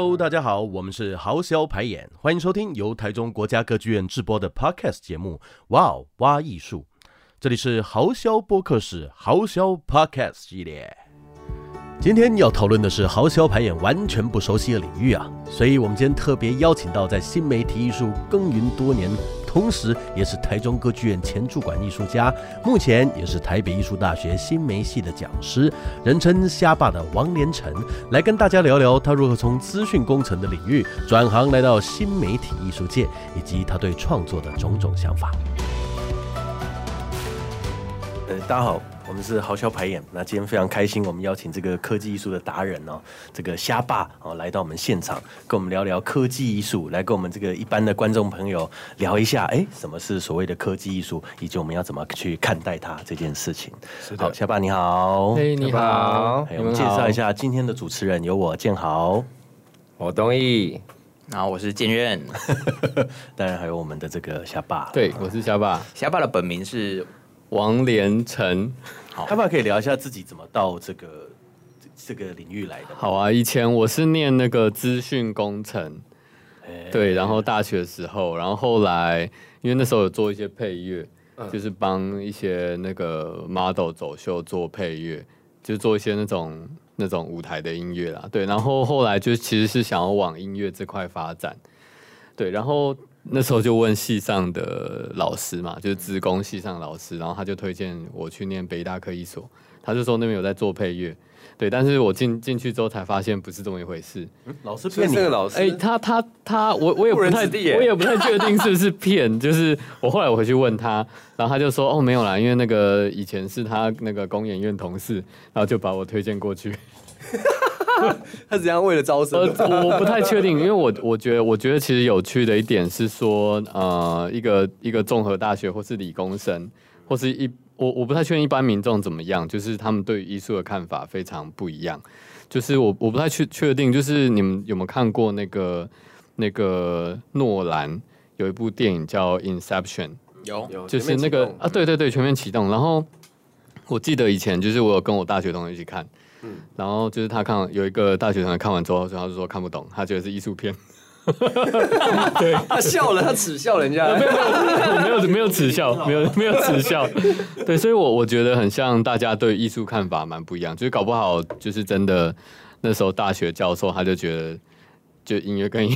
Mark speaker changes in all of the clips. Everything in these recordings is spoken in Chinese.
Speaker 1: Hello，大家好，我们是豪销排演，欢迎收听由台中国家歌剧院制播的 Podcast 节目。哇哦，哇艺术，这里是豪销播客室豪销 Podcast 系列。今天要讨论的是豪销排演完全不熟悉的领域啊，所以我们今天特别邀请到在新媒体艺术耕耘多年。同时，也是台中歌剧院前驻馆艺术家，目前也是台北艺术大学新媒系的讲师，人称“虾爸”的王连成，来跟大家聊聊他如何从资讯工程的领域转行来到新媒体艺术界，以及他对创作的种种想法。呃，大家好。我们是豪销排演，那今天非常开心，我们邀请这个科技艺术的达人哦，这个虾爸哦来到我们现场，跟我们聊聊科技艺术，来跟我们这个一般的观众朋友聊一下，哎，什么是所谓的科技艺术，以及我们要怎么去看待它这件事情。好，虾爸你好，
Speaker 2: 嘿，你好，
Speaker 1: 我们介绍一下今天的主持人，有我建豪，
Speaker 2: 我东义，
Speaker 3: 然后我是建院，
Speaker 1: 当然还有我们的这个虾爸，
Speaker 2: 对，我是虾爸，
Speaker 3: 虾爸的本名是。
Speaker 2: 王连成，
Speaker 1: 好，要不要可以聊一下自己怎么到这个这个领域来的？
Speaker 2: 好啊，以前我是念那个资讯工程，欸、对，然后大学的时候，然后后来因为那时候有做一些配乐，嗯、就是帮一些那个 model 走秀做配乐，就做一些那种那种舞台的音乐啦，对，然后后来就其实是想要往音乐这块发展，对，然后。那时候就问系上的老师嘛，就是资工系上老师，然后他就推荐我去念北大科艺所，他就说那边有在做配乐，对，但是我进进去之后才发现不是这么一回事。
Speaker 1: 嗯、老师骗你？那个老师？
Speaker 2: 哎、欸，他他他，我我也不太，我也不太确定是不是骗，就是我后来我回去问他，然后他就说哦没有啦，因为那个以前是他那个公演院同事，然后就把我推荐过去。
Speaker 4: 他是这样为了招生？
Speaker 2: 呃，我不太确定，因为我我觉得，我觉得其实有趣的一点是说，呃，一个一个综合大学或是理工生，或是一我我不太确定一般民众怎么样，就是他们对艺术的看法非常不一样。就是我我不太确确定，就是你们有没有看过那个那个诺兰有一部电影叫《Inception》？
Speaker 3: 有，
Speaker 2: 就是那个啊，对对对，全面启动。然后我记得以前就是我有跟我大学同学一起看。嗯，然后就是他看有一个大学同学看完之后，他就说看不懂，他觉得是艺术片。
Speaker 4: 对，他笑了，他耻笑人家，
Speaker 2: 没有，没有，没有耻笑，没有，没有耻笑。对，所以我我觉得很像大家对艺术看法蛮不一样，就是搞不好就是真的那时候大学教授他就觉得，就音乐跟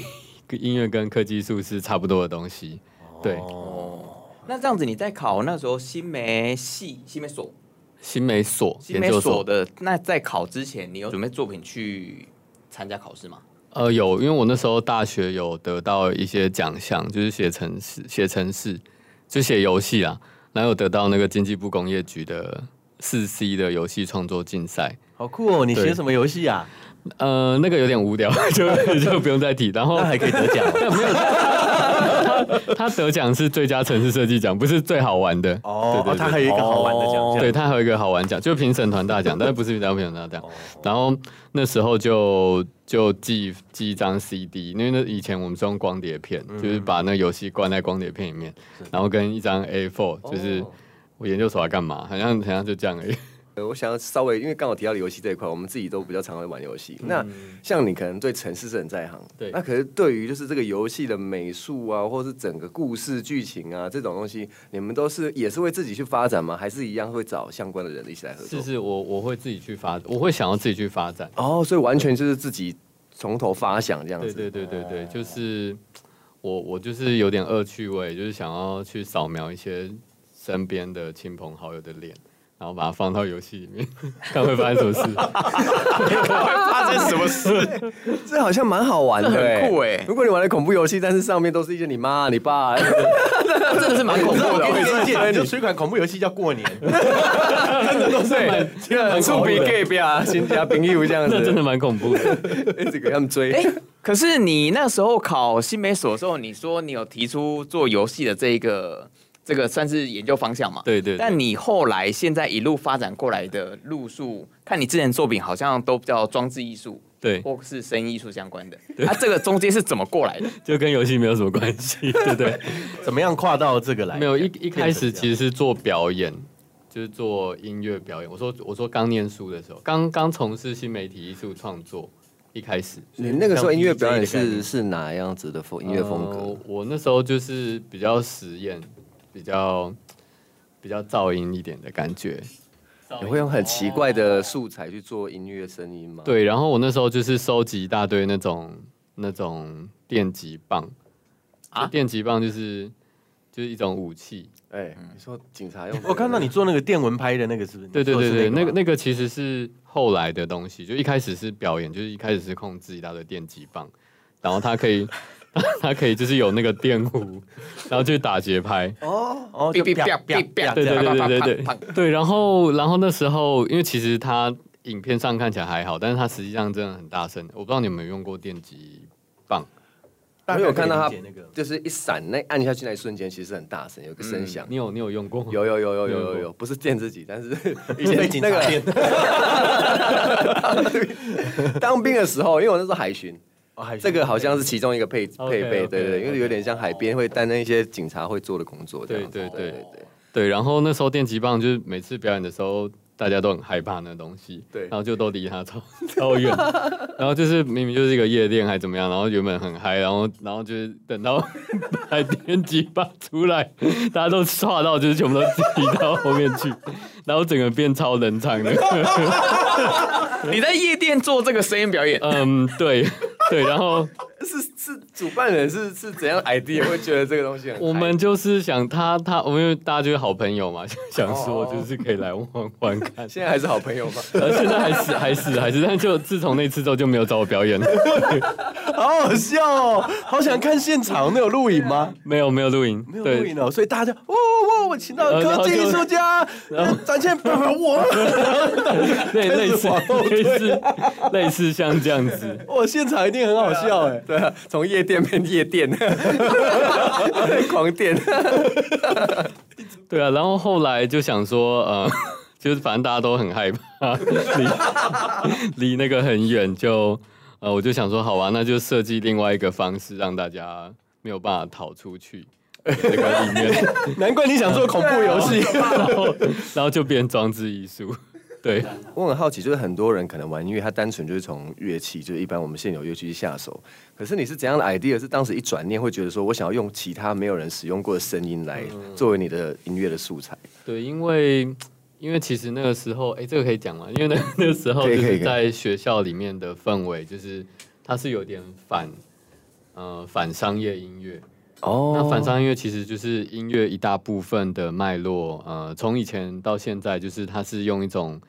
Speaker 2: 音乐跟科技艺术是差不多的东西。对，
Speaker 3: 哦，那这样子你在考那时候新媒系新媒所。
Speaker 2: 新美所，
Speaker 3: 新媒所的那在考之前，你有准备作品去参加考试吗？
Speaker 2: 呃，有，因为我那时候大学有得到一些奖项，就是写程式，写程式，就写游戏啊，然后有得到那个经济部工业局的四 C 的游戏创作竞赛。
Speaker 1: 好酷哦！你写什么游戏啊？
Speaker 2: 呃，那个有点无聊，就就不用再提。然后
Speaker 1: 还可以得奖，没有。
Speaker 2: 他得奖是最佳城市设计奖，不是最好玩的
Speaker 1: 哦。对，对，对，他还有一个好玩的奖，
Speaker 2: 对，他还有一个好玩奖，就评审团大奖，但是不是评审团大奖。然后那时候就就寄寄一张 CD，因为那以前我们是用光碟片，就是把那游戏灌在光碟片里面，然后跟一张 A4，就是我研究所要干嘛，好像好像就这样而已。
Speaker 4: 我想要稍微，因为刚好提到了游戏这一块，我们自己都比较常会玩游戏。嗯、那像你可能对城市是很在行，对。那可是对于就是这个游戏的美术啊，或是整个故事剧情啊这种东西，你们都是也是会自己去发展吗？还是一样会找相关的人一起来合作？
Speaker 2: 是是，我我会自己去发，我会想要自己去发展。
Speaker 4: 哦，所以完全就是自己从头发想这样子。
Speaker 2: 对对对对对，就是我我就是有点恶趣味，就是想要去扫描一些身边的亲朋好友的脸。然后把它放到游戏里面，看会发生什么事。
Speaker 3: 会发生什么事？
Speaker 4: 这好像蛮好玩的，
Speaker 3: 很酷哎！
Speaker 4: 如果你玩的恐怖游戏，但是上面都是一些你妈、你爸，真
Speaker 3: 的是蛮恐怖的。
Speaker 1: 我就有一款恐怖游戏叫过年，真
Speaker 4: 的都是很触鼻 gay 啊，新加朋友这样子，
Speaker 2: 真的蛮恐怖的。
Speaker 4: 一直给他们追。
Speaker 3: 哎，可是你那时候考新媒所的时候，你说你有提出做游戏的这一个。这个算是研究方向嘛？
Speaker 2: 对，对对。
Speaker 3: 但你后来现在一路发展过来的路数，看你之前作品好像都比较装置艺术，
Speaker 2: 对，
Speaker 3: 或是声音艺术相关的。那 对、啊、这个中间是怎么过来的？
Speaker 2: 就跟游戏没有什么关系，对不对？
Speaker 1: 怎么样跨到这个来？
Speaker 2: 没有一一开始其实是做表演，就是做音乐表演。我说我说刚念书的时候，刚刚从事新媒体艺术创作，一开始。
Speaker 4: 你那个时候音乐表演是是哪样子的风音乐风格？
Speaker 2: 呃，我那时候就是比较实验，比较比较噪音一点的感觉。
Speaker 4: 你会用很奇怪的素材去做音乐声音吗？
Speaker 2: 对，然后我那时候就是收集一大堆那种那种电击棒啊，电击棒就是就是一种武器。
Speaker 4: 哎，你说警察用？
Speaker 1: 我看到你做那个电蚊拍的那个是不是？
Speaker 2: 对对对对，那个那个其实是后来的东西，就一开始是表演，就是一开始是控制一大堆电击棒，然后它可以 它可以就是有那个电弧，然后就打节拍。
Speaker 1: 哦哦，就
Speaker 2: 对对对对对对对。然后然后那时候，因为其实他影片上看起来还好，但是他实际上真的很大声。我不知道你有没有用过电击棒。
Speaker 4: 我有看到他，就是一闪，那按下去那一瞬间，其实很大声，有个声响。
Speaker 2: 你有你有用过？
Speaker 4: 有有有有有有有，不是电自己，但是以前那个当兵的时候，因为我那时候海巡，这个好像是其中一个配配备，对对对，因为有点像海边会担任一些警察会做的工作，对对对对
Speaker 2: 对。然后那时候电击棒就是每次表演的时候。大家都很害怕那东西，对，然后就都离他超 超远，然后就是明明就是一个夜店还怎么样，然后原本很嗨，然后然后就是等到 海电击棒出来，大家都吓到，就是全部都挤到后面去，然后整个变超冷场的。
Speaker 3: 你在夜店做这个声音表演？
Speaker 2: 嗯，对对，然后。
Speaker 4: 是是，主办人是是怎样 idea 会觉得这个东西很？
Speaker 2: 我们就是想他他，我们因为大家就是好朋友嘛，想说就是可以来玩玩看。
Speaker 4: 现在还是好朋友吗？
Speaker 2: 呃，现在还是还是还是，但就自从那次之后就没有找我表演了。
Speaker 1: 好好笑哦，好想看现场，那有录影吗？
Speaker 2: 没有没有录影，
Speaker 1: 没有录影哦，所以大家哇哇，我请到科技艺术家，然后展现我，
Speaker 2: 对，类似类似类似像这样子，
Speaker 1: 哇，现场一定很好笑哎。
Speaker 4: 对啊，从夜店变夜店，狂电。
Speaker 2: 对啊，然后后来就想说，呃，就是反正大家都很害怕，离离那个很远，就呃，我就想说，好吧，那就设计另外一个方式，让大家没有办法逃出去这个里面。
Speaker 1: 难怪你想做恐怖游戏，
Speaker 2: 然后然后就变装置艺术。对，
Speaker 4: 我很好奇，就是很多人可能玩音乐，他单纯就是从乐器，就是一般我们现有乐器去下手。可是你是怎样的 idea？是当时一转念会觉得说，我想要用其他没有人使用过的声音来作为你的音乐的素材。
Speaker 2: 对，因为因为其实那个时候，哎，这个可以讲吗？因为那那个时候就是在学校里面的氛围，就是它是有点反呃反商业音乐。哦，那反商音乐其实就是音乐一大部分的脉络。呃，从以前到现在，就是它是用一种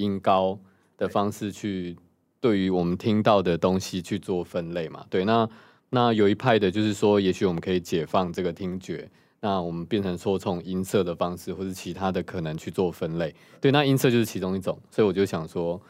Speaker 2: 音高的方式去对于我们听到的东西去做分类嘛？对，那那有一派的就是说，也许我们可以解放这个听觉，那我们变成说从音色的方式或是其他的可能去做分类。对，那音色就是其中一种，所以我就想说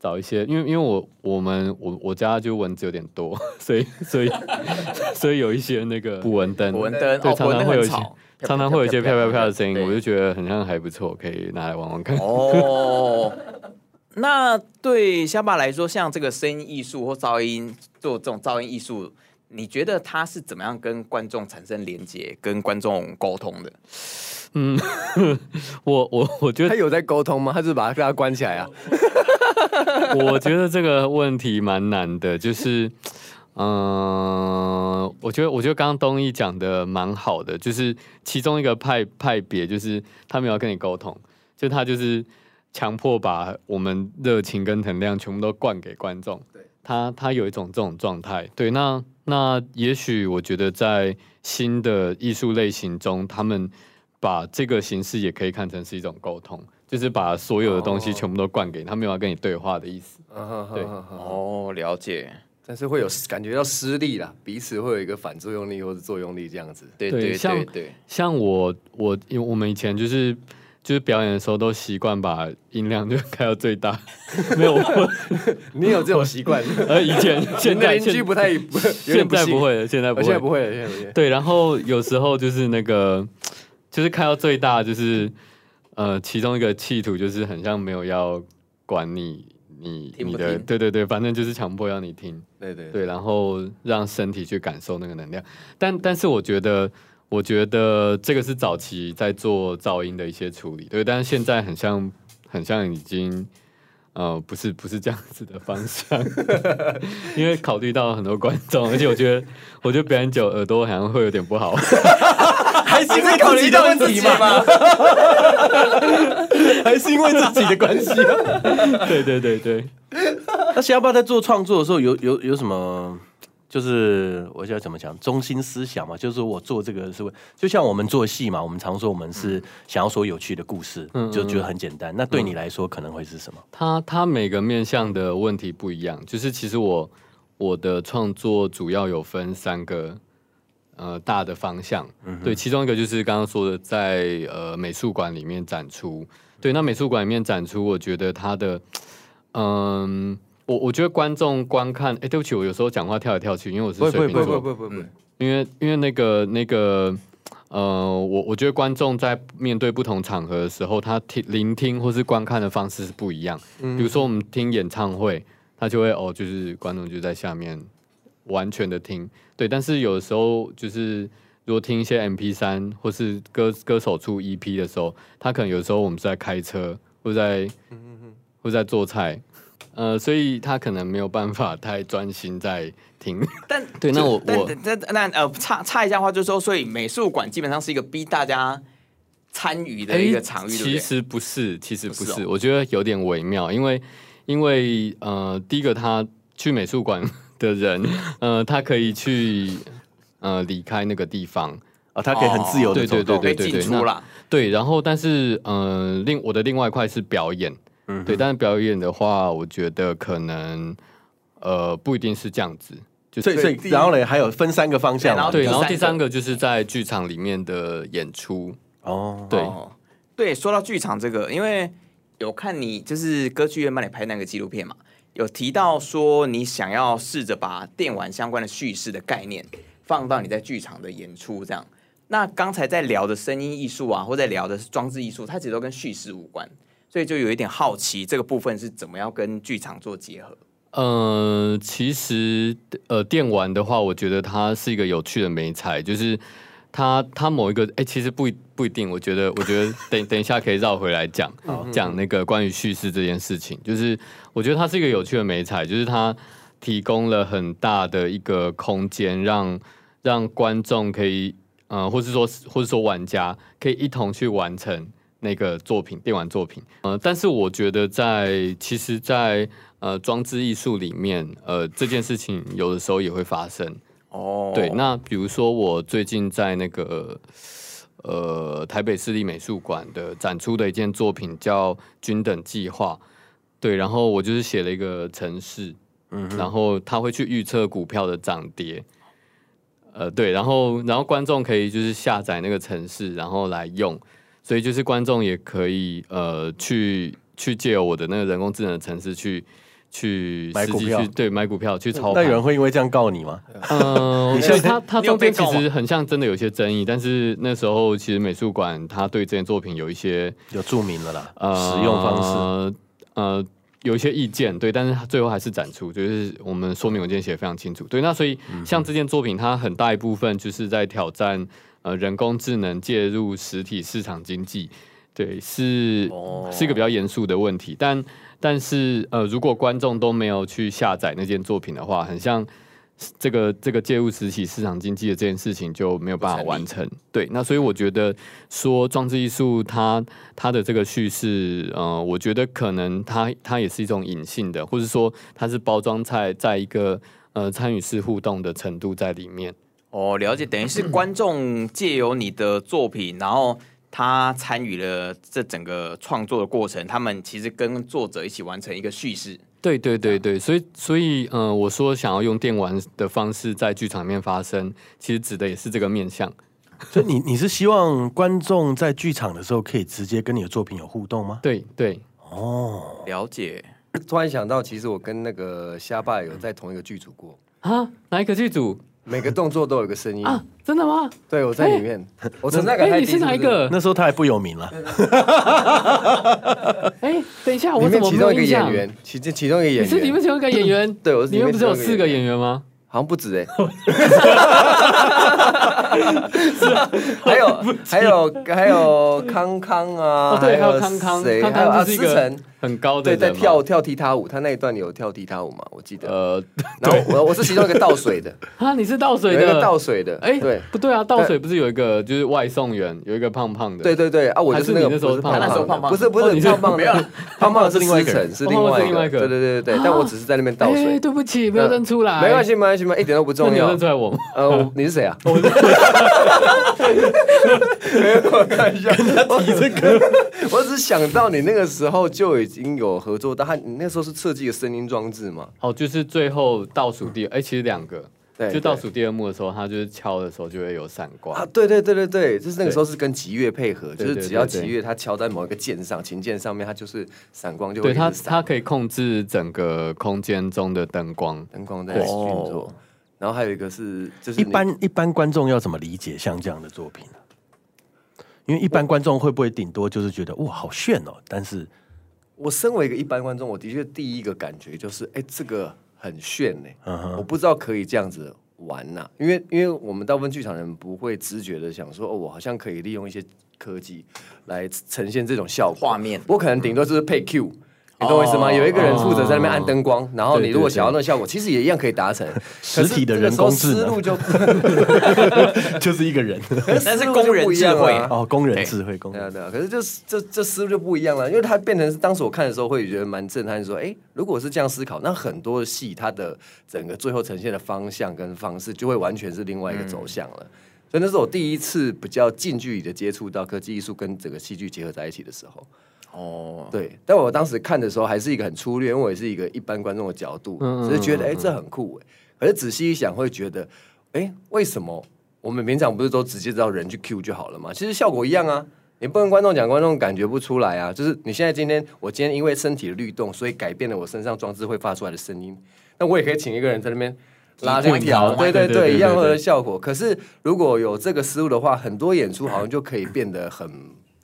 Speaker 2: 找一些，因为因为我我们我我家就蚊子有点多，所以所以 所以有一些那个捕蚊灯，
Speaker 3: 捕蚊灯
Speaker 2: 对，常常会有一些。常常会有一些飘飘飘的声音，我就觉得很像还不错，可以拿来玩玩看。
Speaker 3: 哦，那对虾爸来说，像这个声音艺术或噪音做这种噪音艺术，你觉得他是怎么样跟观众产生连接、跟观众沟通的？
Speaker 2: 嗯，我我我觉得
Speaker 4: 他有在沟通吗？他是把他给他关起来啊？
Speaker 2: 我觉得这个问题蛮难的，就是。嗯，我觉得我觉得刚刚东一讲的蛮好的，就是其中一个派派别，就是他们要跟你沟通，就他就是强迫把我们热情跟能量全部都灌给观众。对，他他有一种这种状态。对，那那也许我觉得在新的艺术类型中，他们把这个形式也可以看成是一种沟通，就是把所有的东西全部都灌给他，没有要跟你对话的意思。对，
Speaker 3: 哦，了解。
Speaker 4: 但是会有感觉到失力啦，彼此会有一个反作用力或者作用力这样子。
Speaker 3: 对对对，
Speaker 2: 像像我我因为我们以前就是就是表演的时候都习惯把音量就开到最大。没有，
Speaker 4: 你有这种习惯？
Speaker 2: 呃，以前 现在
Speaker 4: 邻居不太，
Speaker 2: 现在不会了，现在不会，
Speaker 4: 现在不会了，现在不会。
Speaker 2: 对，然后有时候就是那个就是开到最大，就是呃，其中一个企图就是很像没有要管你。你？你的对对对，反正就是强迫要你听，
Speaker 4: 对对
Speaker 2: 对，然后让身体去感受那个能量。但但是我觉得，我觉得这个是早期在做噪音的一些处理，对。但是现在很像，很像已经呃，不是不是这样子的方向，因为考虑到很多观众，而且我觉得我觉得表演久耳朵好像会有点不好，
Speaker 1: 还是因为考虑到问题吗？还是因为自己的关系？
Speaker 2: 对对对对。
Speaker 1: 那下巴在做创作的时候有，有有有什么？就是我想怎么讲，中心思想嘛，就是我做这个是为，就像我们做戏嘛，我们常说我们是想要说有趣的故事，嗯，就觉得很简单。那对你来说可能会是什么？
Speaker 2: 他他每个面向的问题不一样，就是其实我我的创作主要有分三个呃大的方向，嗯，对，其中一个就是刚刚说的在呃美术馆里面展出，对，那美术馆里面展出，我觉得它的嗯。我我觉得观众观看，哎，对不起，我有时候讲话跳来跳去，因为我是水瓶座，不不不不不，因为因为那个那个，呃，我我觉得观众在面对不同场合的时候，他听聆听或是观看的方式是不一样。比如说我们听演唱会，他就会哦，就是观众就在下面完全的听，对。但是有的时候就是如果听一些 MP 三或是歌歌手出 EP 的时候，他可能有时候我们是在开车，或在或在做菜。呃，所以他可能没有办法太专心在听。
Speaker 3: 但
Speaker 2: 对，那我我
Speaker 3: 那那呃，插插一下话，就是说，所以美术馆基本上是一个逼大家参与的一个场域。
Speaker 2: 其实不是，其实不是，我觉得有点微妙，因为因为呃，第一个他去美术馆的人，呃，他可以去呃离开那个地方。
Speaker 1: 啊，他可以很自由的走动，
Speaker 3: 对对对对对，那
Speaker 2: 对，然后但是呃，另我的另外一块是表演。嗯，对，但是表演的话，我觉得可能呃不一定是这样子，就
Speaker 1: 所以所以然后呢，还有分三个方向，
Speaker 2: 对，然后第三个就是在剧场里面的演出。
Speaker 1: 哦，
Speaker 2: 对。
Speaker 3: 对，说到剧场这个，因为有看你就是歌剧院帮你拍那个纪录片嘛，有提到说你想要试着把电玩相关的叙事的概念放到你在剧场的演出这样，那刚才在聊的声音艺术啊，或在聊的是装置艺术，它其实都跟叙事无关。所以就有一点好奇，这个部分是怎么样跟剧场做结合？
Speaker 2: 呃，其实呃，电玩的话，我觉得它是一个有趣的媒材，就是它它某一个哎，其实不不一定。我觉得 我觉得等等一下可以绕回来讲讲那个关于叙事这件事情。就是我觉得它是一个有趣的美彩，就是它提供了很大的一个空间，让让观众可以呃，或是说或是说玩家可以一同去完成。那个作品，电玩作品，呃，但是我觉得在其实在，在呃装置艺术里面，呃，这件事情有的时候也会发生。哦，对，那比如说我最近在那个呃台北市立美术馆的展出的一件作品叫《均等计划》，对，然后我就是写了一个城市，嗯，然后他会去预测股票的涨跌，呃，对，然后然后观众可以就是下载那个城市，然后来用。所以就是观众也可以呃去去借由我的那个人工智能的程式去去
Speaker 1: 买股票，
Speaker 2: 对，买股票去操盘。
Speaker 1: 那有人会因为这样告你吗？
Speaker 2: 嗯，所以他他中间其实很像真的有些争议，但是那时候其实美术馆他对这件作品有一些
Speaker 1: 有注明了啦，呃，使用方式
Speaker 2: 呃有一些意见，对，但是他最后还是展出，就是我们说明文件写得非常清楚，对，那所以像这件作品，它很大一部分就是在挑战。呃，人工智能介入实体市场经济，对，是是一个比较严肃的问题。但但是，呃，如果观众都没有去下载那件作品的话，很像这个这个介入实体市场经济的这件事情就没有办法完成。对，那所以我觉得说装置艺术它它的这个叙事，呃，我觉得可能它它也是一种隐性的，或者说它是包装在在一个呃参与式互动的程度在里面。
Speaker 3: 哦，了解，等于是观众借由你的作品，然后他参与了这整个创作的过程，他们其实跟作者一起完成一个叙事。
Speaker 2: 对对对对，所以所以，嗯、呃，我说想要用电玩的方式在剧场里面发生，其实指的也是这个面向。
Speaker 1: 所以你你是希望观众在剧场的时候可以直接跟你的作品有互动吗？
Speaker 2: 对对，
Speaker 3: 哦，了解。
Speaker 4: 突然想到，其实我跟那个虾爸有在同一个剧组过
Speaker 2: 啊，哪一个剧组？
Speaker 4: 每个动作都有个声音
Speaker 2: 啊！真的吗？
Speaker 4: 对，我在里面。我从那个，
Speaker 2: 哎，你是哪一个？
Speaker 1: 那时候他还不有名了。
Speaker 2: 哎，等一下，我怎么？其中一个演
Speaker 4: 员，其中其中一个演员，
Speaker 2: 你是里面其中一个演员？
Speaker 4: 对，我是。
Speaker 2: 里面不是有四个演员吗？
Speaker 4: 好像不止哎。还有还有还有康康啊，
Speaker 2: 对，还有康康，
Speaker 4: 谁？还有阿思成。
Speaker 2: 很高的，
Speaker 4: 对，在跳跳踢踏舞，他那一段有跳踢踏舞嘛？我记得。呃，然后我我是其中一个倒水的。
Speaker 2: 啊，你是倒水的，
Speaker 4: 有一个倒水的，
Speaker 2: 哎，对，不对啊，倒水不是有一个就是外送员，有一个胖胖的，
Speaker 4: 对对对。啊，我就是那个
Speaker 2: 时候胖
Speaker 3: 胖，
Speaker 4: 不是不是胖胖的，胖胖的 是另外一个人，是另外一个，对对对对对，但我只是在那边倒水。
Speaker 2: 对不起，没有认出来，
Speaker 4: 没关系没关系嘛，一点都不重要。
Speaker 2: 认出来我？
Speaker 4: 呃，你是谁啊？没有，看一下，
Speaker 1: 跟他提这个，
Speaker 4: 我只是想到你那个时候就已经有合作。但他你那时候是设计的声音装置嘛？
Speaker 2: 哦，就是最后倒数第二，哎，其实两个，对，就倒数第二幕的时候，他就是敲的时候就会有闪光
Speaker 4: 啊，对对对对对，就是那个时候是跟吉乐配合，就是只要吉乐他敲在某一个键上，琴键上面，它就是闪光就会。
Speaker 2: 对，它它可以控制整个空间中的灯光，
Speaker 4: 灯光在运作。然后还有一个是，就是
Speaker 1: 一般一般观众要怎么理解像这样的作品呢？因为一般观众会不会顶多就是觉得哇好炫哦，但是。
Speaker 4: 我身为一个一般观众，我的确第一个感觉就是，哎，这个很炫呢。我不知道可以这样子玩呐，因为因为我们大部分剧场人不会直觉的想说，哦，我好像可以利用一些科技来呈现这种效果
Speaker 3: 画面，
Speaker 4: 我可能顶多就是配 Q。你懂我意思吗？有一个人负责在那边按灯光，然后你如果想要那个效果，其实也一样可以达成。
Speaker 1: 实体的人工智能
Speaker 4: 就
Speaker 1: 就是一个人，
Speaker 3: 但是工人智慧
Speaker 1: 哦，工人智慧，工
Speaker 4: 对啊对啊。可是就是这这思路就不一样了，因为它变成是当时我看的时候会觉得蛮震撼，说哎，如果是这样思考，那很多的戏它的整个最后呈现的方向跟方式就会完全是另外一个走向了。所以那是我第一次比较近距离的接触到科技艺术跟整个戏剧结合在一起的时候。哦，对，但我当时看的时候还是一个很粗略，因为我也是一个一般观众的角度，只是觉得哎，这很酷哎。可是仔细一想，会觉得哎，为什么我们平常不是都直接知道人去 cue 就好了吗？其实效果一样啊，你不跟观众讲，观众感觉不出来啊。就是你现在今天，我今天因为身体的律动，所以改变了我身上装置会发出来的声音。那我也可以请一个人在那边拉这条，对对对，一样的效果。可是如果有这个思路的话，很多演出好像就可以变得很。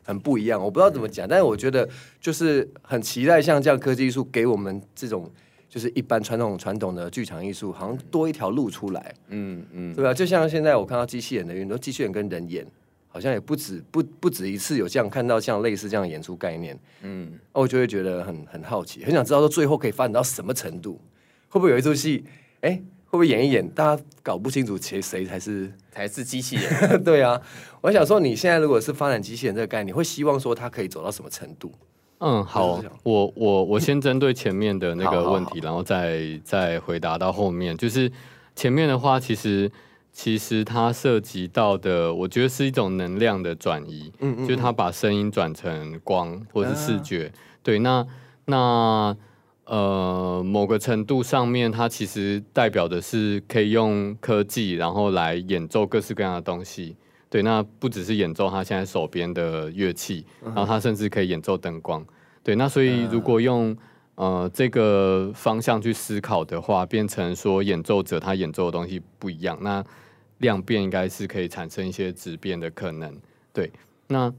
Speaker 4: 很不一样，我不知道怎么讲，但是我觉得就是很期待像这样科技艺术给我们这种就是一般传统传统的剧场艺术，好像多一条路出来，嗯嗯，对吧？就像现在我看到机器人的运动，机器人跟人演，好像也不止不不止一次有这样看到像类似这样的演出概念，嗯，我就会觉得很很好奇，很想知道说最后可以发展到什么程度，会不会有一出戏，哎？会不会演一演，大家搞不清楚谁谁才是
Speaker 3: 才是机器人？
Speaker 4: 对啊，我想说，你现在如果是发展机器人这个概念，你会希望说它可以走到什么程度？
Speaker 2: 嗯，好，我我我先针对前面的那个问题，然后再再回答到后面。就是前面的话，其实其实它涉及到的，我觉得是一种能量的转移。嗯，嗯嗯，就是它把声音转成光或者是视觉。啊、对，那那。呃，某个程度上面，它其实代表的是可以用科技，然后来演奏各式各样的东西。对，那不只是演奏他现在手边的乐器，然后他甚至可以演奏灯光。对，那所以如果用呃这个方向去思考的话，变成说演奏者他演奏的东西不一样，那量变应该是可以产生一些质变的可能。对，那。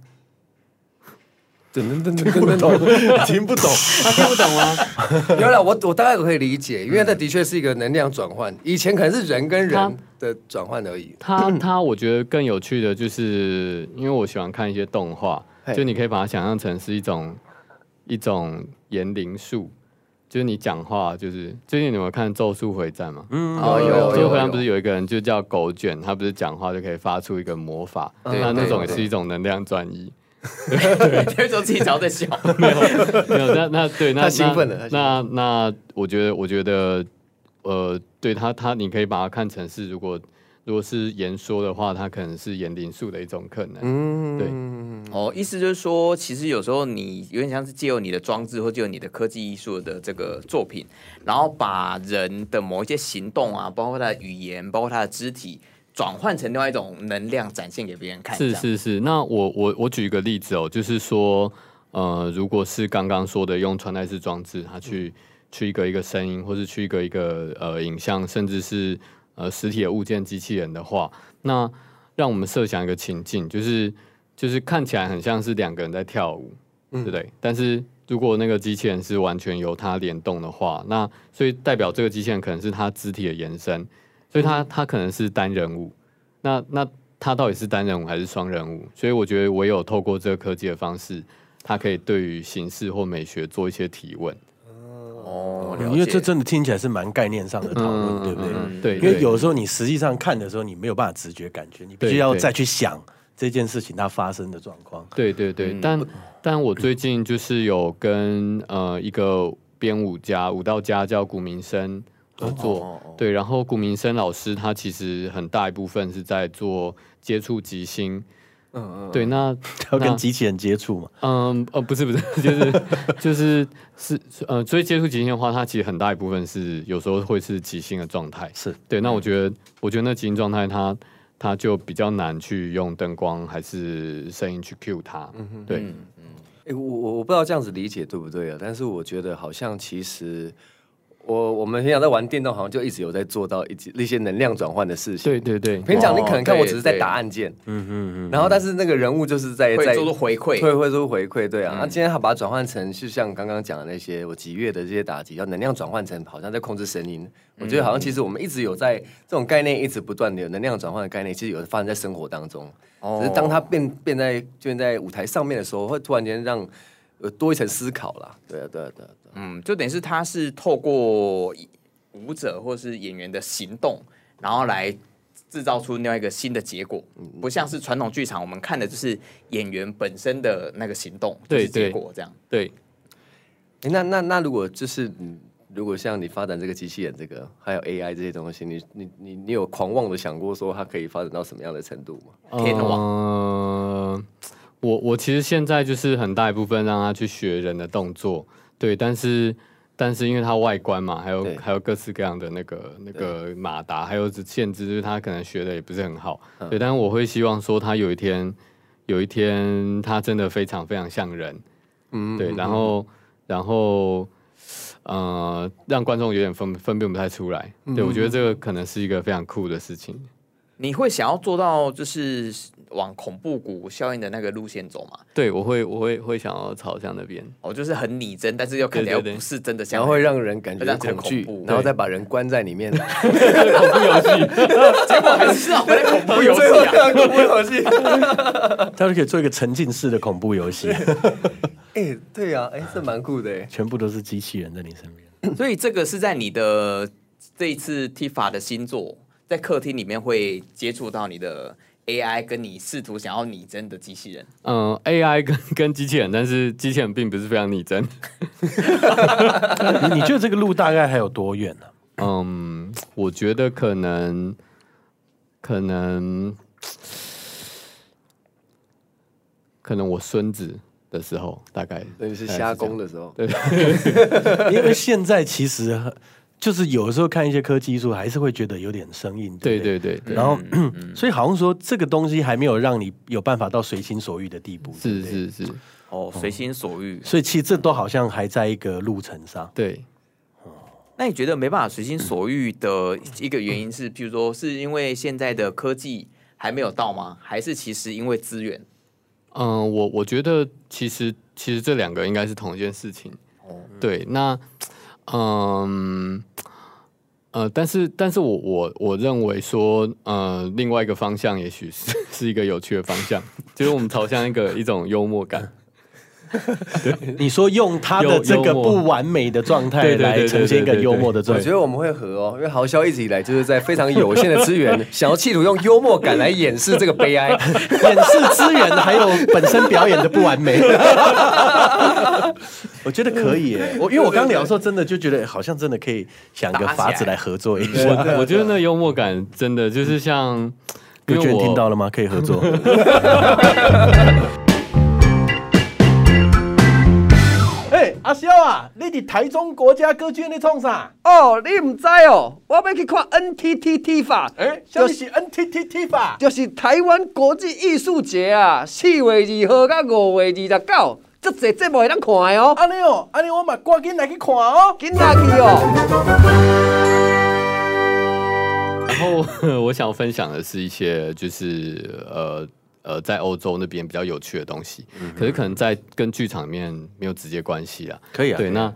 Speaker 1: 听不懂，听不懂，
Speaker 2: 他听不懂吗？
Speaker 4: 有了，我我大概可以理解，因为这的确是一个能量转换。以前可能是人跟人的转换而已。
Speaker 2: 他他，我觉得更有趣的就是，因为我喜欢看一些动画，就你可以把它想象成是一种一种言灵术，就是你讲话，就是最近你有没有看《咒术回战》吗？嗯，有有。咒术回战不是有一个人就叫狗卷，他不是讲话就可以发出一个魔法，那那种也是一种能量转移。
Speaker 3: 对，那时候自己常在笑，没有
Speaker 2: 没有，那那对，那
Speaker 4: 他兴奋了，
Speaker 2: 那那，那我觉得我觉得，呃，对他他，你可以把它看成是，如果如果是言说的话，它可能是言灵术的一种可能，嗯，对，
Speaker 3: 哦，意思就是说，其实有时候你有点像是借由你的装置或借由你的科技艺术的这个作品，然后把人的某一些行动啊，包括他的语言，包括他的肢体。转换成另外一种能量，展现给别人看。
Speaker 2: 是是是，那我我我举一个例子哦，就是说，呃，如果是刚刚说的用穿戴式装置，它去、嗯、去一个一个声音，或是去一个一个呃影像，甚至是呃实体的物件机器人的话，那让我们设想一个情境，就是就是看起来很像是两个人在跳舞，嗯、对不对？但是如果那个机器人是完全由它联动的话，那所以代表这个机器人可能是它肢体的延伸。所以他他可能是单人物，那那他到底是单人物还是双人物？所以我觉得唯有透过这个科技的方式它可以对于形式或美学做一些提问。
Speaker 3: 哦，
Speaker 1: 因为这真的听起来是蛮概念上的讨论，对不对？
Speaker 2: 对，
Speaker 1: 因为有的时候你实际上看的时候，你没有办法直觉感觉，你必须要再去想这件事情它发生的状况。
Speaker 2: 对对对，但但我最近就是有跟呃一个编舞家、舞蹈家叫古明生合作，对，然后古明生老师他其实很大一部分是在做接触即兴。嗯嗯，对，那
Speaker 1: 要跟机器人接触嘛？
Speaker 2: 嗯，哦，不是不 是，就是就是是呃，所以接触即兴的话，它其实很大一部分是有时候会是即兴的状态。
Speaker 1: 是
Speaker 2: 对，那我觉得，我觉得那即兴状态，它它就比较难去用灯光还是声音去 cue 它。嗯哼，对，嗯嗯，
Speaker 4: 哎，我我我不知道这样子理解对不对啊？但是我觉得好像其实。我我们平常在玩电动，好像就一直有在做到一一些能量转换的事情。
Speaker 2: 对对对，
Speaker 4: 平常你可能看我只是在打按键，嗯嗯嗯，然后但是那个人物就是在在
Speaker 3: 做出回馈，
Speaker 4: 会会做出回馈，对啊。那今天他把它转换成，是像刚刚讲的那些我几月的这些打击，要能量转换成，好像在控制声音。我觉得好像其实我们一直有在这种概念，一直不断的有能量转换的概念，其实有发生在生活当中。只是当它变变在就在舞台上面的时候，会突然间让有多一层思考啦。对啊对啊对啊，
Speaker 3: 嗯，就等于是他是透过。舞者或是演员的行动，然后来制造出另外一个新的结果，不像是传统剧场，我们看的就是演员本身的那个行动，对结果这样。
Speaker 2: 对，
Speaker 4: 对那那那如果就是，如果像你发展这个机器人，这个还有 AI 这些东西，你你你你有狂妄的想过说它可以发展到什么样的程度吗？
Speaker 3: 天哪！
Speaker 2: 呃，我我其实现在就是很大一部分让他去学人的动作，对，但是。但是因为它外观嘛，还有还有各式各样的那个那个马达，还有限制，就是他可能学的也不是很好。嗯、对，但是我会希望说，他有一天，有一天他真的非常非常像人。嗯，对，然后然后呃，让观众有点分分辨不太出来。对，我觉得这个可能是一个非常酷的事情。
Speaker 3: 你会想要做到就是往恐怖谷效应的那个路线走吗？
Speaker 2: 对，我会，我会会想要朝向那边。
Speaker 3: 哦，就是很拟真，但是又看起来又不是真的像，
Speaker 4: 然后会让人感觉恐惧，然后再把人关在里面。恐
Speaker 2: 怖游戏，
Speaker 3: 结果还是回来恐怖游戏啊！
Speaker 4: 恐怖游戏，
Speaker 1: 他就可以做一个沉浸式的恐怖游戏。
Speaker 4: 哎，对呀，哎，这蛮酷的，
Speaker 1: 全部都是机器人在你身边。
Speaker 3: 所以这个是在你的这一次 TIFA 的新作。在客厅里面会接触到你的 AI，跟你试图想要拟真的机器人。
Speaker 2: 嗯，AI 跟 跟机器人，但是机器人并不是非常拟真。
Speaker 1: 你你觉得这个路大概还有多远呢？
Speaker 2: 嗯，我觉得可能可能可能我孙子的时候，大概
Speaker 4: 等于是瞎工的时候。
Speaker 2: 对，
Speaker 1: 因为现在其实。就是有的时候看一些科技艺术，还是会觉得有点生硬。对
Speaker 2: 对对，对，
Speaker 1: 然后，嗯、所以好像说这个东西还没有让你有办法到随心所欲的地步。
Speaker 2: 是是是，
Speaker 3: 哦，随心所欲。
Speaker 1: 所以其实这都好像还在一个路程上。
Speaker 2: 对。
Speaker 3: 那你觉得没办法随心所欲的一个原因是，譬如说是因为现在的科技还没有到吗？还是其实因为资源？
Speaker 2: 嗯，我我觉得其实其实这两个应该是同一件事情。哦，对，那。嗯，呃，但是，但是我我我认为说，呃，另外一个方向也许是 是一个有趣的方向，就是我们朝向一个一种幽默感。
Speaker 1: 对，你说用他的这个不完美的状态来呈现一个幽默的状态，
Speaker 4: 我觉得我们会合哦，因为豪潇一直以来就是在非常有限的资源，想要企图用幽默感来掩饰这个悲哀，
Speaker 1: 掩饰资源还有本身表演的不完美。我觉得可以耶，我因为我刚聊的时候，真的就觉得好像真的可以想个法子来合作一下。
Speaker 2: 我觉得那幽默感真的就是像，
Speaker 1: 歌剧听到了吗？可以合作。阿萧啊，你伫台中国家歌剧院咧创啥？
Speaker 5: 哦，你唔知哦，我要去看 NTT TIFA。
Speaker 1: 哎，就是 NTT TIFA，
Speaker 5: 就是台湾国际艺术节啊，四月二号到五月二十九，足侪节目会当看的哦。
Speaker 1: 安尼哦，安尼我嘛赶紧来去看哦，
Speaker 5: 紧来去哦。
Speaker 2: 然后 我想分享的是一些，就是呃。呃，在欧洲那边比较有趣的东西，嗯、可是可能在跟剧场里面没有直接关系啊。
Speaker 1: 可以啊。
Speaker 2: 对，那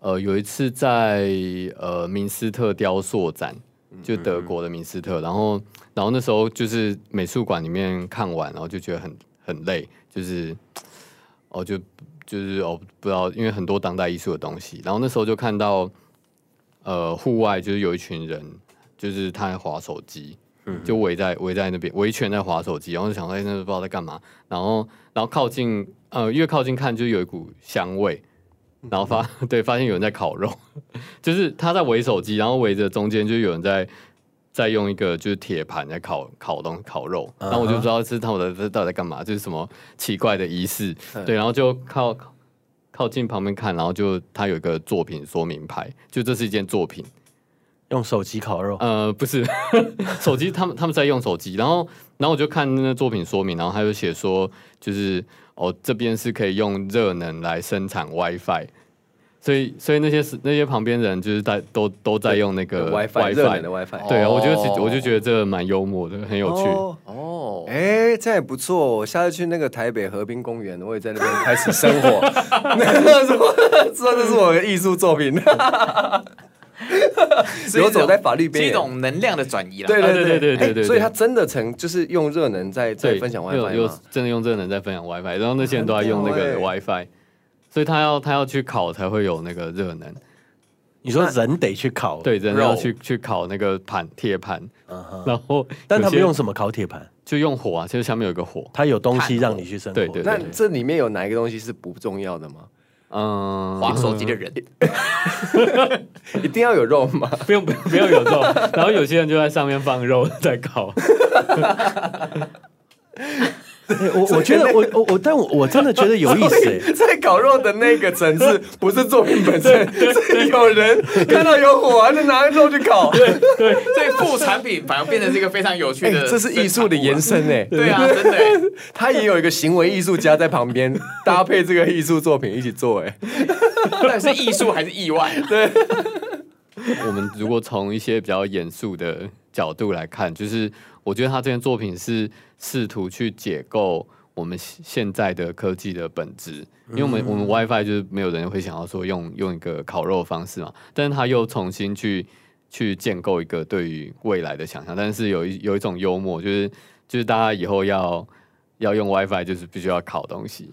Speaker 2: 呃有一次在呃明斯特雕塑展，就德国的明斯特，嗯、然后然后那时候就是美术馆里面看完，然后就觉得很很累，就是哦，就就是哦，不知道，因为很多当代艺术的东西。然后那时候就看到，呃，户外就是有一群人，就是他在划手机，嗯，就围在围在那边围圈在划手机，然后就想说，哎，那不知道在干嘛。然后然后靠近，呃，越靠近看就有一股香味，然后发 对发现有人在烤肉，就是他在围手机，然后围着中间就有人在。在用一个就是铁盘在烤烤东烤肉，然后我就不知道是他们的到底在干嘛，就是什么奇怪的仪式，对，然后就靠靠近旁边看，然后就他有一个作品说明牌，就这是一件作品，
Speaker 1: 用手机烤肉，
Speaker 2: 呃，不是手机，他们他们在用手机，然后然后我就看那个作品说明，然后他就写说，就是哦这边是可以用热能来生产 WiFi。所以，所以那些是那些旁边人，就是在都都在用那个
Speaker 4: WiFi 热点的 WiFi。
Speaker 2: 对啊，我觉得我就觉得这个蛮幽默的，很有趣。
Speaker 4: 哦，哎，这也不错。我下次去那个台北河滨公园，我也在那边开始生活。说说 这是我的艺术作品。游走在法律边缘，
Speaker 3: 是一种能量的转移了。
Speaker 4: 对对对
Speaker 2: 对对对。
Speaker 4: 所以他真的成就是用热能在在分享 WiFi
Speaker 2: 真的用热能在分享 WiFi，然后那些人都在用那个 WiFi。所以他要他要去烤才会有那个热能。
Speaker 1: 你说人得去烤，
Speaker 2: 对，人要去去烤那个盘铁盘，然后
Speaker 1: 但他们用什么烤铁盘？
Speaker 2: 就用火啊，就是下面有一个火，
Speaker 1: 它有东西让你去生火。
Speaker 2: 对对。
Speaker 4: 那这里面有哪一个东西是不重要的吗？
Speaker 3: 嗯，滑手机的人
Speaker 4: 一定要有肉吗？
Speaker 2: 不用不用不用有肉，然后有些人就在上面放肉在烤。
Speaker 1: 我我觉得我我我，但我我真的觉得有意思。
Speaker 4: 在烤肉的那个层次，不是作品本身，是有人看到有火，就拿肉去烤。
Speaker 3: 对对，所以副产品反而变成是一个非常有趣的，
Speaker 4: 这是艺术的延伸哎。
Speaker 3: 对啊，真的，
Speaker 4: 他也有一个行为艺术家在旁边搭配这个艺术作品一起做哎。
Speaker 3: 但是艺术还是意外？
Speaker 4: 对。
Speaker 2: 我们如果从一些比较严肃的角度来看，就是。我觉得他这件作品是试图去解构我们现在的科技的本质，因为我们我们 WiFi 就是没有人会想要说用用一个烤肉的方式嘛，但是他又重新去去建构一个对于未来的想象，但是有一有一种幽默，就是就是大家以后要要用 WiFi 就是必须要烤东西。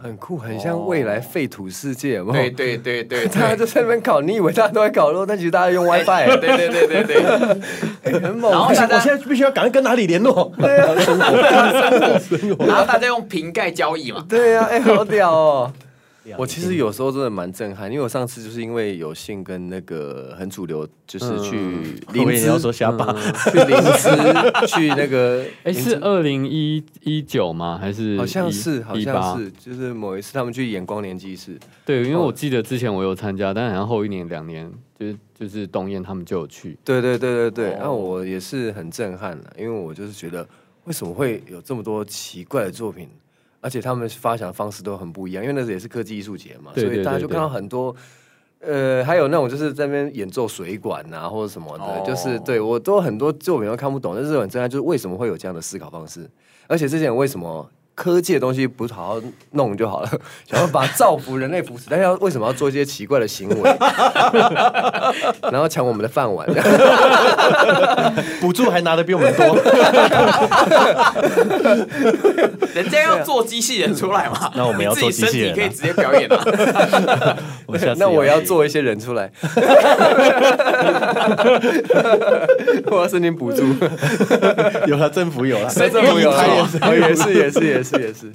Speaker 4: 很酷，很像未来废土世界，有有？
Speaker 3: 对对对 对，
Speaker 4: 大家就在那边烤，你以为大家都在烤肉，但其实大家用 WiFi。
Speaker 3: 对对对对对，
Speaker 1: 很猛。然后我现在必须要赶快跟哪里联络？
Speaker 4: 对啊。
Speaker 3: 然后大家用瓶盖交易嘛？
Speaker 4: 对啊，哎，好屌哦。我其实有时候真的蛮震撼，因为我上次就是因为有幸跟那个很主流，就是去林芝，
Speaker 1: 要说瞎吧，
Speaker 4: 去林芝，去那个，
Speaker 2: 哎，是二零一一九吗？还是
Speaker 4: 好像是，好像是，就是某一次他们去演光年纪事。
Speaker 2: 对，因为我记得之前我有参加，但好像后一年两年，就是就是东燕他们就有去。
Speaker 4: 对对对对对，那我也是很震撼的，因为我就是觉得为什么会有这么多奇怪的作品。而且他们发想的方式都很不一样，因为那时也是科技艺术节嘛，所以大家就看到很多，呃，还有那种就是在那边演奏水管啊或者什么的，哦、就是对我都很多作品都看不懂，但是很震撼，就是为什么会有这样的思考方式，而且这些人为什么？科技的东西不是好好弄就好了，想要把造福人类福祉，但是要为什么要做一些奇怪的行为，然后抢我们的饭碗，
Speaker 1: 补助还拿的比我们多，
Speaker 3: 人家要做机器人出来嘛，
Speaker 1: 那我们要做机器人，
Speaker 3: 可以直接表演啊。
Speaker 4: 那我要做一些人出来 我要申请补助，
Speaker 1: 有了政府有了，
Speaker 4: 政府有了，也是也是也是。是也是，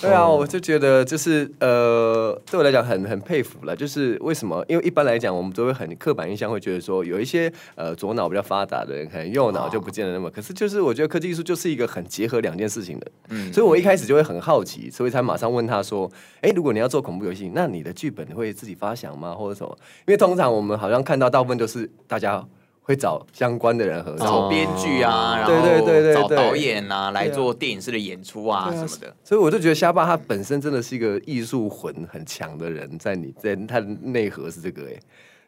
Speaker 4: 对啊，我就觉得就是呃，对我来讲很很佩服了。就是为什么？因为一般来讲，我们都会很刻板印象，会觉得说有一些呃左脑比较发达的人，可能右脑就不见得那么。可是就是我觉得科技艺术就是一个很结合两件事情的。嗯，所以我一开始就会很好奇，所以才马上问他说：“哎，如果你要做恐怖游戏，那你的剧本会自己发想吗？或者什么？因为通常我们好像看到大部分都是大家。”会找相关的人合作，
Speaker 3: 找编剧啊，然后对对对找导演啊来做电影式的演出啊什么的。
Speaker 4: 所以我就觉得虾霸他本身真的是一个艺术魂很强的人，在你在他的内核是这个哎，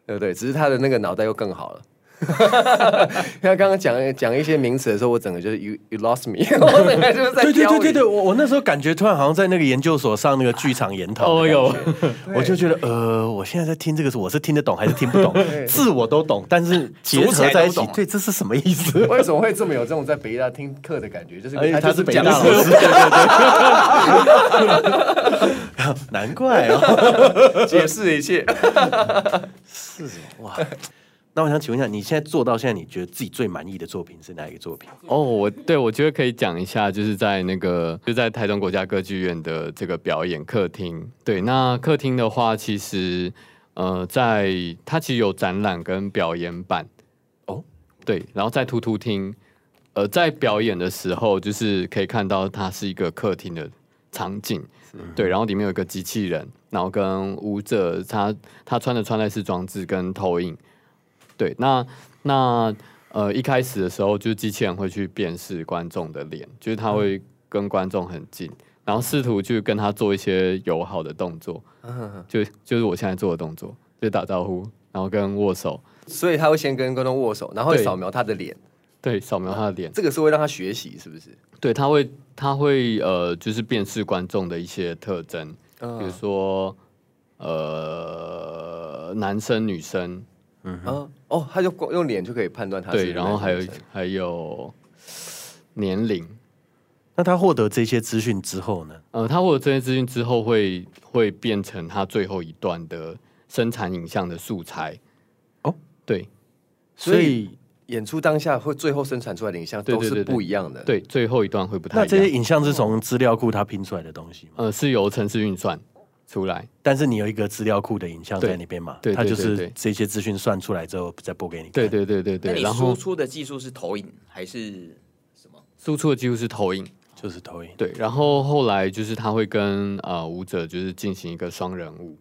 Speaker 4: 对不对？只是他的那个脑袋又更好了。他刚刚讲讲一些名词的时候，我整个就是 you you lost me，我整个就是在
Speaker 1: 对对对对对，我我那时候感觉突然好像在那个研究所上那个剧场研讨。哦哟，我就觉得呃，我现在在听这个，我是听得懂还是听不懂？字我都懂，但是结合在一起，对，这是什么意思？
Speaker 4: 为什么会这么有这种在北大听课的感觉？就是
Speaker 1: 他是北大老师，难怪哦，
Speaker 4: 解释一切，
Speaker 1: 是哇。那我想请问一下，你现在做到现在，你觉得自己最满意的作品是哪一个作品？
Speaker 2: 哦，我对我觉得可以讲一下，就是在那个就在台中国家歌剧院的这个表演客厅。对，那客厅的话，其实呃，在它其实有展览跟表演版哦。对，然后在突突厅，呃，在表演的时候，就是可以看到它是一个客厅的场景。对，然后里面有一个机器人，然后跟舞者他他穿的穿戴式装置跟投影。对，那那呃，一开始的时候，就是机器人会去辨识观众的脸，就是他会跟观众很近，然后试图去跟他做一些友好的动作，就就是我现在做的动作，就打招呼，然后跟握手。
Speaker 4: 所以他会先跟观众握手，然后会扫描他的脸，
Speaker 2: 对，扫描他的脸，
Speaker 4: 这个是会让他学习，是不是？
Speaker 2: 对，他会他会呃，就是辨识观众的一些特征，比如说呃，男生女生。
Speaker 4: 嗯啊哦，他就光用脸就可以判断他。
Speaker 2: 对，然后还有还有年龄。
Speaker 1: 那他获得这些资讯之后呢？
Speaker 2: 呃，他获得这些资讯之后会，会会变成他最后一段的生产影像的素材。
Speaker 1: 哦，
Speaker 2: 对，
Speaker 4: 所以演出当下会最后生产出来的影像都是不一样的。
Speaker 2: 对，对，对，对，最后一段会不太一样。
Speaker 1: 那这些影像是从资料库他拼出来的东西吗？
Speaker 2: 呃，是由程式运算。出来，
Speaker 1: 但是你有一个资料库的影像在那边嘛？对，它就是这些资讯算出来之后再播给你。
Speaker 2: 对对对对对。
Speaker 3: 然后输出的技术是投影还是什么？
Speaker 2: 输出的技术是投影，
Speaker 1: 就是投影。
Speaker 2: 对，然后后来就是他会跟呃舞者就是进行一个双人舞，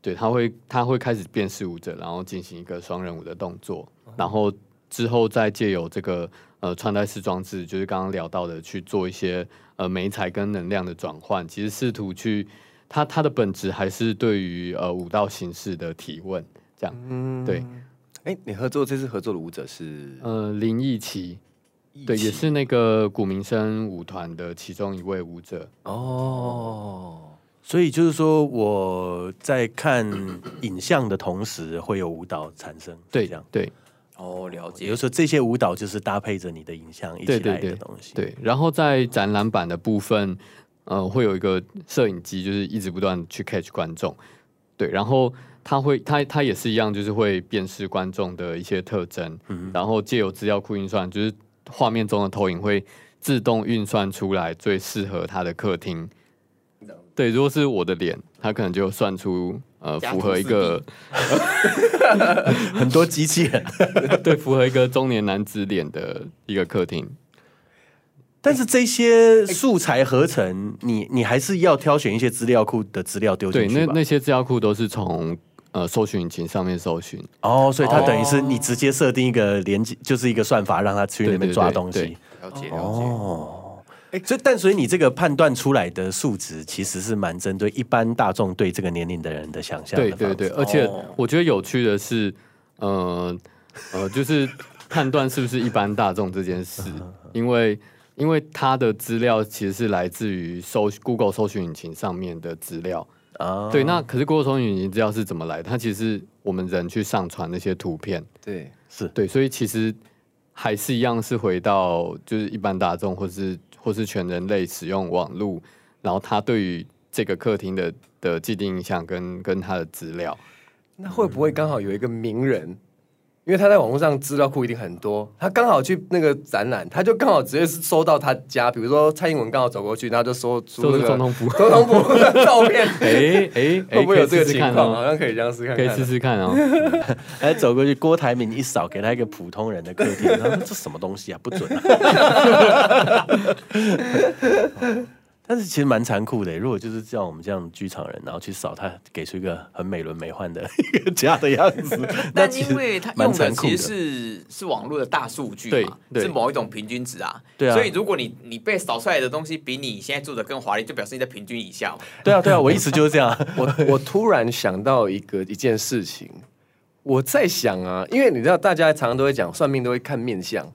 Speaker 2: 对，他会他会开始辨识舞者，然后进行一个双人舞的动作，然后之后再借由这个呃穿戴式装置，就是刚刚聊到的去做一些呃美材跟能量的转换，其实试图去。它它的本质还是对于呃舞蹈形式的提问，这样，嗯，对。
Speaker 4: 哎、欸，你合作这次合作的舞者是
Speaker 2: 呃林奕奇，对，也是那个古民生舞团的其中一位舞者。
Speaker 1: 哦，所以就是说我在看影像的同时，会有舞蹈产生，
Speaker 2: 对，
Speaker 1: 这样，
Speaker 2: 对。
Speaker 3: 哦，了解。
Speaker 1: 比如说这些舞蹈就是搭配着你的影像一起来的东西，
Speaker 2: 对，对，对，对。然后在展览版的部分。呃，会有一个摄影机，就是一直不断去 catch 观众，对，然后他会，他他也是一样，就是会辨识观众的一些特征，嗯，然后借由资料库运算，就是画面中的投影会自动运算出来最适合他的客厅。对，如果是我的脸，他可能就算出呃符合一个
Speaker 1: 很多机器人，
Speaker 2: 对，符合一个中年男子脸的一个客厅。
Speaker 1: 但是这些素材合成，你你还是要挑选一些资料库的资料丢进去。
Speaker 2: 对，那那些资料库都是从呃搜寻引擎上面搜寻。
Speaker 1: 哦，所以它等于是你直接设定一个连接，就是一个算法，让它去那边抓东西。
Speaker 3: 了解，了解。
Speaker 1: 哦，哎，所以但所以你这个判断出来的数值，其实是蛮针对一般大众对这个年龄的人的想象。
Speaker 2: 对对对，而且我觉得有趣的是，呃呃，就是判断是不是一般大众这件事，因为。因为它的资料其实是来自于搜 Google 搜寻引擎上面的资料啊，oh. 对，那可是 Google 搜寻引擎资料是怎么来的？它其实是我们人去上传那些图片，
Speaker 4: 对，
Speaker 1: 是
Speaker 2: 对，所以其实还是一样是回到就是一般大众或是或是全人类使用网络，然后他对于这个客厅的的既定印象跟跟他的资料，
Speaker 4: 那会不会刚好有一个名人？因为他在网络上资料库一定很多，他刚好去那个展览，他就刚好直接是搜到他家，比如说蔡英文刚好走过去，然后就搜出那个总统府总统府的照片。
Speaker 2: 哎哎，会不会有这个情况？
Speaker 4: 好像可以这样试看，
Speaker 2: 可以试试看哦。
Speaker 1: 哎走过去，郭台铭一扫，给他一个普通人的客厅，他说这什么东西啊？不准啊！但是其实蛮残酷的，如果就是像我们这样剧场人，然后去扫他，给出一个很美轮美奂的一个家的样子，
Speaker 3: 那因为他用的其实是是网络的大数据嘛，是某一种平均值啊，对啊，所以如果你你被扫出来的东西比你现在住的更华丽，就表示你在平均以下。
Speaker 1: 对啊，对啊，我意思就是这样。
Speaker 4: 我我突然想到一个一件事情，我在想啊，因为你知道，大家常常都会讲算命，都会看面相。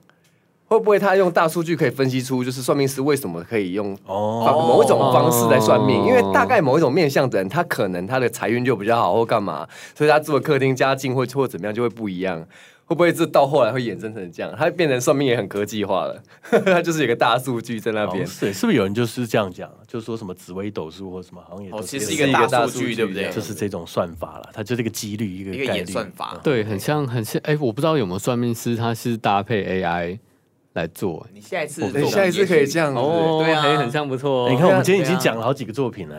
Speaker 4: 会不会他用大数据可以分析出，就是算命师为什么可以用哦某一种方式来算命？因为大概某一种面相的人，他可能他的财运就比较好，或干嘛，所以他住的客厅家境或或怎么样就会不一样。会不会这到后来会衍生成这样？他变成算命也很科技化了，他就是有个大数据在那边。
Speaker 1: 是是不是有人就是这样讲？就是说什么紫微斗数或什么行业，
Speaker 3: 哦，其实是一个大数据，对不对？
Speaker 1: 就是这种算法了，它就是一个几率，一个概率
Speaker 3: 演算法。
Speaker 2: 对，很像很像。哎，我不知道有没有算命师，他是搭配 AI。来做，
Speaker 3: 你下一次，
Speaker 4: 你下一次可以这样
Speaker 2: 哦，对啊，很像不错。
Speaker 1: 你看，我们今天已经讲了好几个作品了。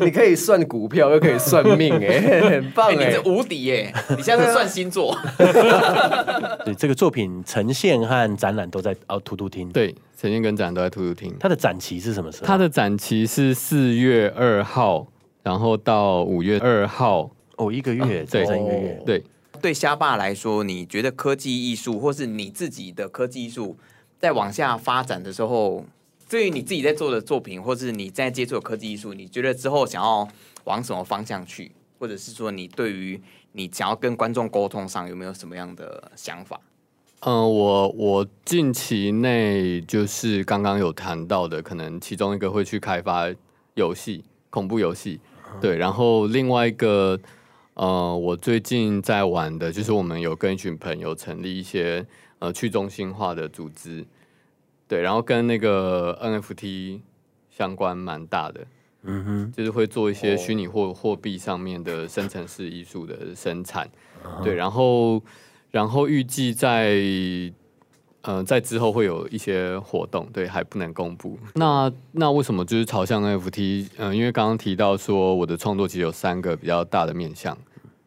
Speaker 4: 你可以算股票，又可以算命，哎，很棒，
Speaker 3: 你这无敌耶！你现在算星座。
Speaker 1: 对，这个作品呈现和展览都在哦，图图厅。
Speaker 2: 对，呈现跟展览都在图图厅。
Speaker 1: 它的展期是什么时候？
Speaker 2: 它的展期是四月二号，然后到五月二号，
Speaker 1: 哦，一个月，
Speaker 2: 对，
Speaker 1: 整一个月，
Speaker 2: 对。
Speaker 3: 对虾霸来说，你觉得科技艺术，或是你自己的科技艺术，在往下发展的时候，对于你自己在做的作品，或是你在接触的科技艺术，你觉得之后想要往什么方向去，或者是说你对于你想要跟观众沟通上有没有什么样的想法？
Speaker 2: 嗯、呃，我我近期内就是刚刚有谈到的，可能其中一个会去开发游戏，恐怖游戏，对，然后另外一个。呃，我最近在玩的就是我们有跟一群朋友成立一些呃去中心化的组织，对，然后跟那个 NFT 相关蛮大的，嗯哼，就是会做一些虚拟货货币上面的生成式艺术的生产，对，然后然后预计在。嗯、呃，在之后会有一些活动，对，还不能公布。那那为什么就是朝向 NFT？嗯、呃，因为刚刚提到说我的创作其实有三个比较大的面向。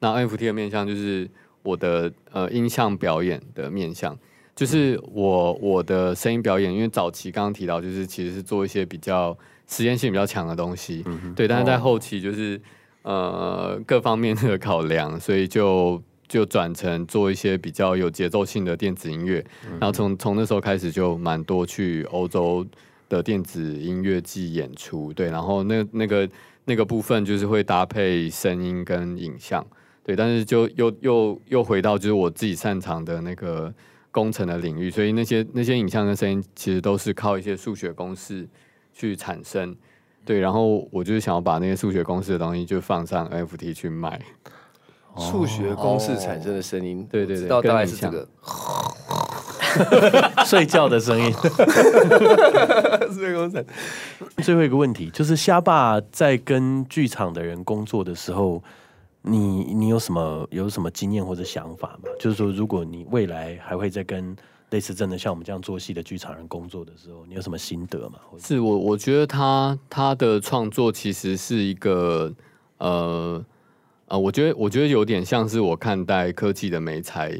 Speaker 2: 那 NFT 的面向就是我的呃音像表演的面向，就是我我的声音表演。因为早期刚刚提到就是其实是做一些比较实验性比较强的东西，嗯、对。但是在后期就是呃各方面的考量，所以就。就转成做一些比较有节奏性的电子音乐，然后从从那时候开始就蛮多去欧洲的电子音乐季演出，对，然后那那个那个部分就是会搭配声音跟影像，对，但是就又又又回到就是我自己擅长的那个工程的领域，所以那些那些影像跟声音其实都是靠一些数学公式去产生，对，然后我就是想要把那些数学公式的东西就放上 NFT 去卖。
Speaker 4: 数学公式产生的声音，
Speaker 2: 对对对，
Speaker 4: 大概是这个
Speaker 1: 睡觉的声音。
Speaker 4: 数学工程。
Speaker 1: 最后一个问题就是，虾爸在跟剧场的人工作的时候，你你有什么有什么经验或者想法吗？就是说，如果你未来还会再跟类似真的像我们这样做戏的剧场人工作的时候，你有什么心得吗？
Speaker 2: 是我我觉得他他的创作其实是一个呃。啊、呃，我觉得我觉得有点像是我看待科技的美材，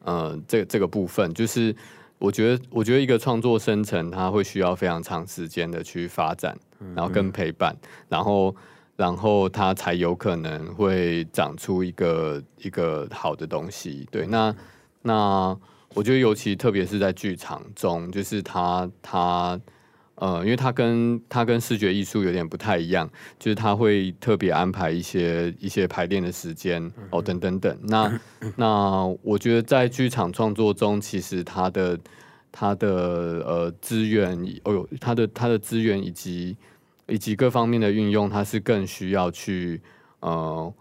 Speaker 2: 呃，这这个部分就是我觉得我觉得一个创作生成，它会需要非常长时间的去发展，然后跟陪伴，嗯、然后然后它才有可能会长出一个一个好的东西。对，那那我觉得尤其特别是在剧场中，就是它它。呃，因为它跟它跟视觉艺术有点不太一样，就是它会特别安排一些一些排练的时间哦，等等等。那 那我觉得在剧场创作中，其实它的它的呃资源，哦呦，它的它的资源以及以及各方面的运用，它是更需要去呃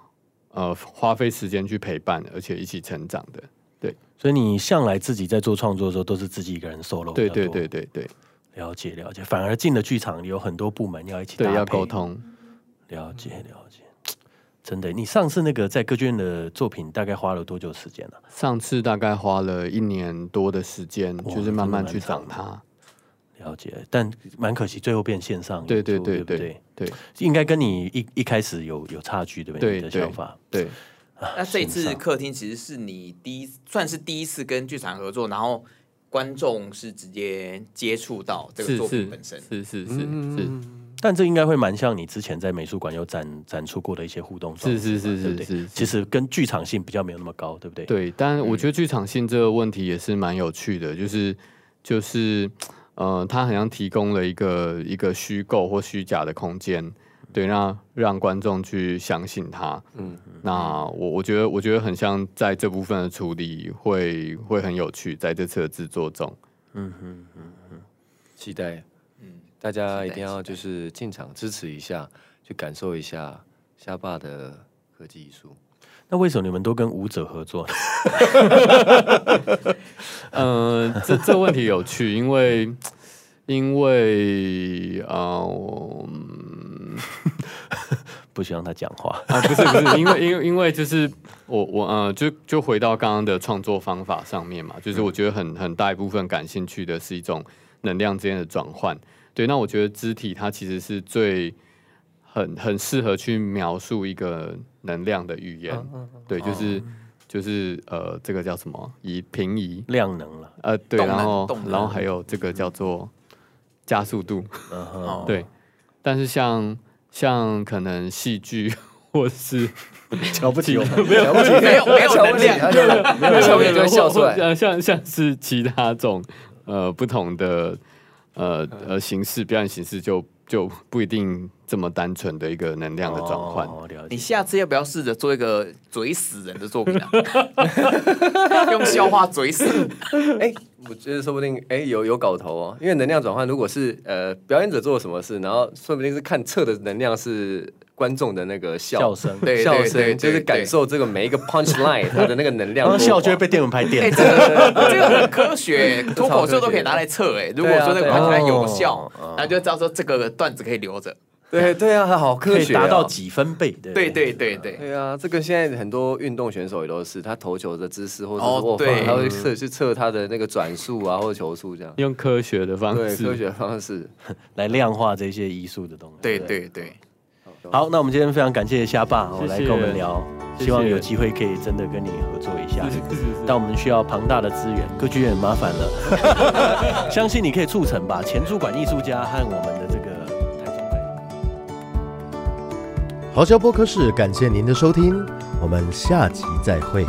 Speaker 2: 呃花费时间去陪伴，而且一起成长的。对，
Speaker 1: 所以你向来自己在做创作的时候，都是自己一个人 solo。
Speaker 2: 对对对对对。
Speaker 1: 了解了解，反而进了剧场有很多部门要一起
Speaker 2: 对要沟通，
Speaker 1: 了解了解，真的。你上次那个在歌剧院的作品大概花了多久时间呢？啊？
Speaker 2: 上次大概花了一年多的时间，就是慢慢去长它。
Speaker 1: 了解，但蛮可惜，最后变线上。
Speaker 2: 对对对对对，对，
Speaker 1: 对，应该跟你一一开始有有差距，对不对？对，你的想法
Speaker 2: 对。
Speaker 3: 那这次客厅其实是你第一算是第一次跟剧场合作，然后。观众是直接接触到这个作品本身，
Speaker 2: 是是是是，是，是，是，
Speaker 1: 但这应该会蛮像你之前在美术馆有展展出过的一些互动，
Speaker 2: 是是是是是，是，
Speaker 1: 其实跟剧场性比较没有那么高，对不对？
Speaker 2: 对，但我觉得剧场性这个问题也是蛮有趣的，就是就是呃，它好像提供了一个一个虚构或虚假的空间，对，让让观众去相信他。嗯，那我我觉得我觉得很像在这部分的处理会会很有趣，在这次的制作中。嗯嗯
Speaker 4: 嗯嗯，期待。嗯，大家一定要就是进场支持一下，去感受一下虾霸的科技艺术。
Speaker 1: 那为什么你们都跟舞者合作呢？
Speaker 2: 嗯、呃，这这问题有趣，因为因为呃，
Speaker 1: 不希望他讲话
Speaker 2: 啊，不是不是，因为因为因为就是我我呃，就就回到刚刚的创作方法上面嘛，就是我觉得很很大一部分感兴趣的是一种能量之间的转换。对，那我觉得肢体它其实是最很很适合去描述一个。能量的语言，对，就是就是呃，这个叫什么？以平移。
Speaker 1: 量能了，
Speaker 2: 呃，对，然后然后还有这个叫做加速度，对。但是像像可能戏剧 或是
Speaker 4: 瞧不起我，没
Speaker 3: 有没有没有没有能量，
Speaker 2: 没有瞧不起就笑出来。像像像是其他种呃不同的呃呃形式表演形式就。就不一定这么单纯的一个能量的转换。
Speaker 3: 哦，你下次要不要试着做一个嘴死人的作品啊？用笑话嘴死？
Speaker 4: 哎、欸，我觉得说不定哎、欸、有有搞头哦。因为能量转换，如果是呃表演者做了什么事，然后说不定是看测的能量是。观众的那个笑，
Speaker 1: 声，
Speaker 3: 对，
Speaker 4: 笑声就是感受这个每一个 punch line 它的那个能量，
Speaker 1: 笑就会被电蚊拍电。
Speaker 3: 这个这个很科学，脱口秀都可以拿来测。哎，如果说那个 punch line 有效，那就知道说这个段子可以留着。
Speaker 4: 对 对啊，好科学，
Speaker 1: 达到几分贝？对
Speaker 3: 对对对
Speaker 4: 对啊，这个现在很多运动选手也都是，他投球的姿势或者握法，他会测去测他的那个转速啊，或者球速这样，
Speaker 2: 用科学的方式，
Speaker 4: 科学方式
Speaker 1: 来量化这些艺术的东西。
Speaker 3: 对对对。
Speaker 1: 好，那我们今天非常感谢虾霸哦，来跟我们聊，希望有机会可以真的跟你合作一下。但我们需要庞大的资源，歌剧院麻烦了。相信你可以促成吧，前主管艺术家和我们的这个
Speaker 6: 豪销播客室，感谢您的收听，我们下集再会。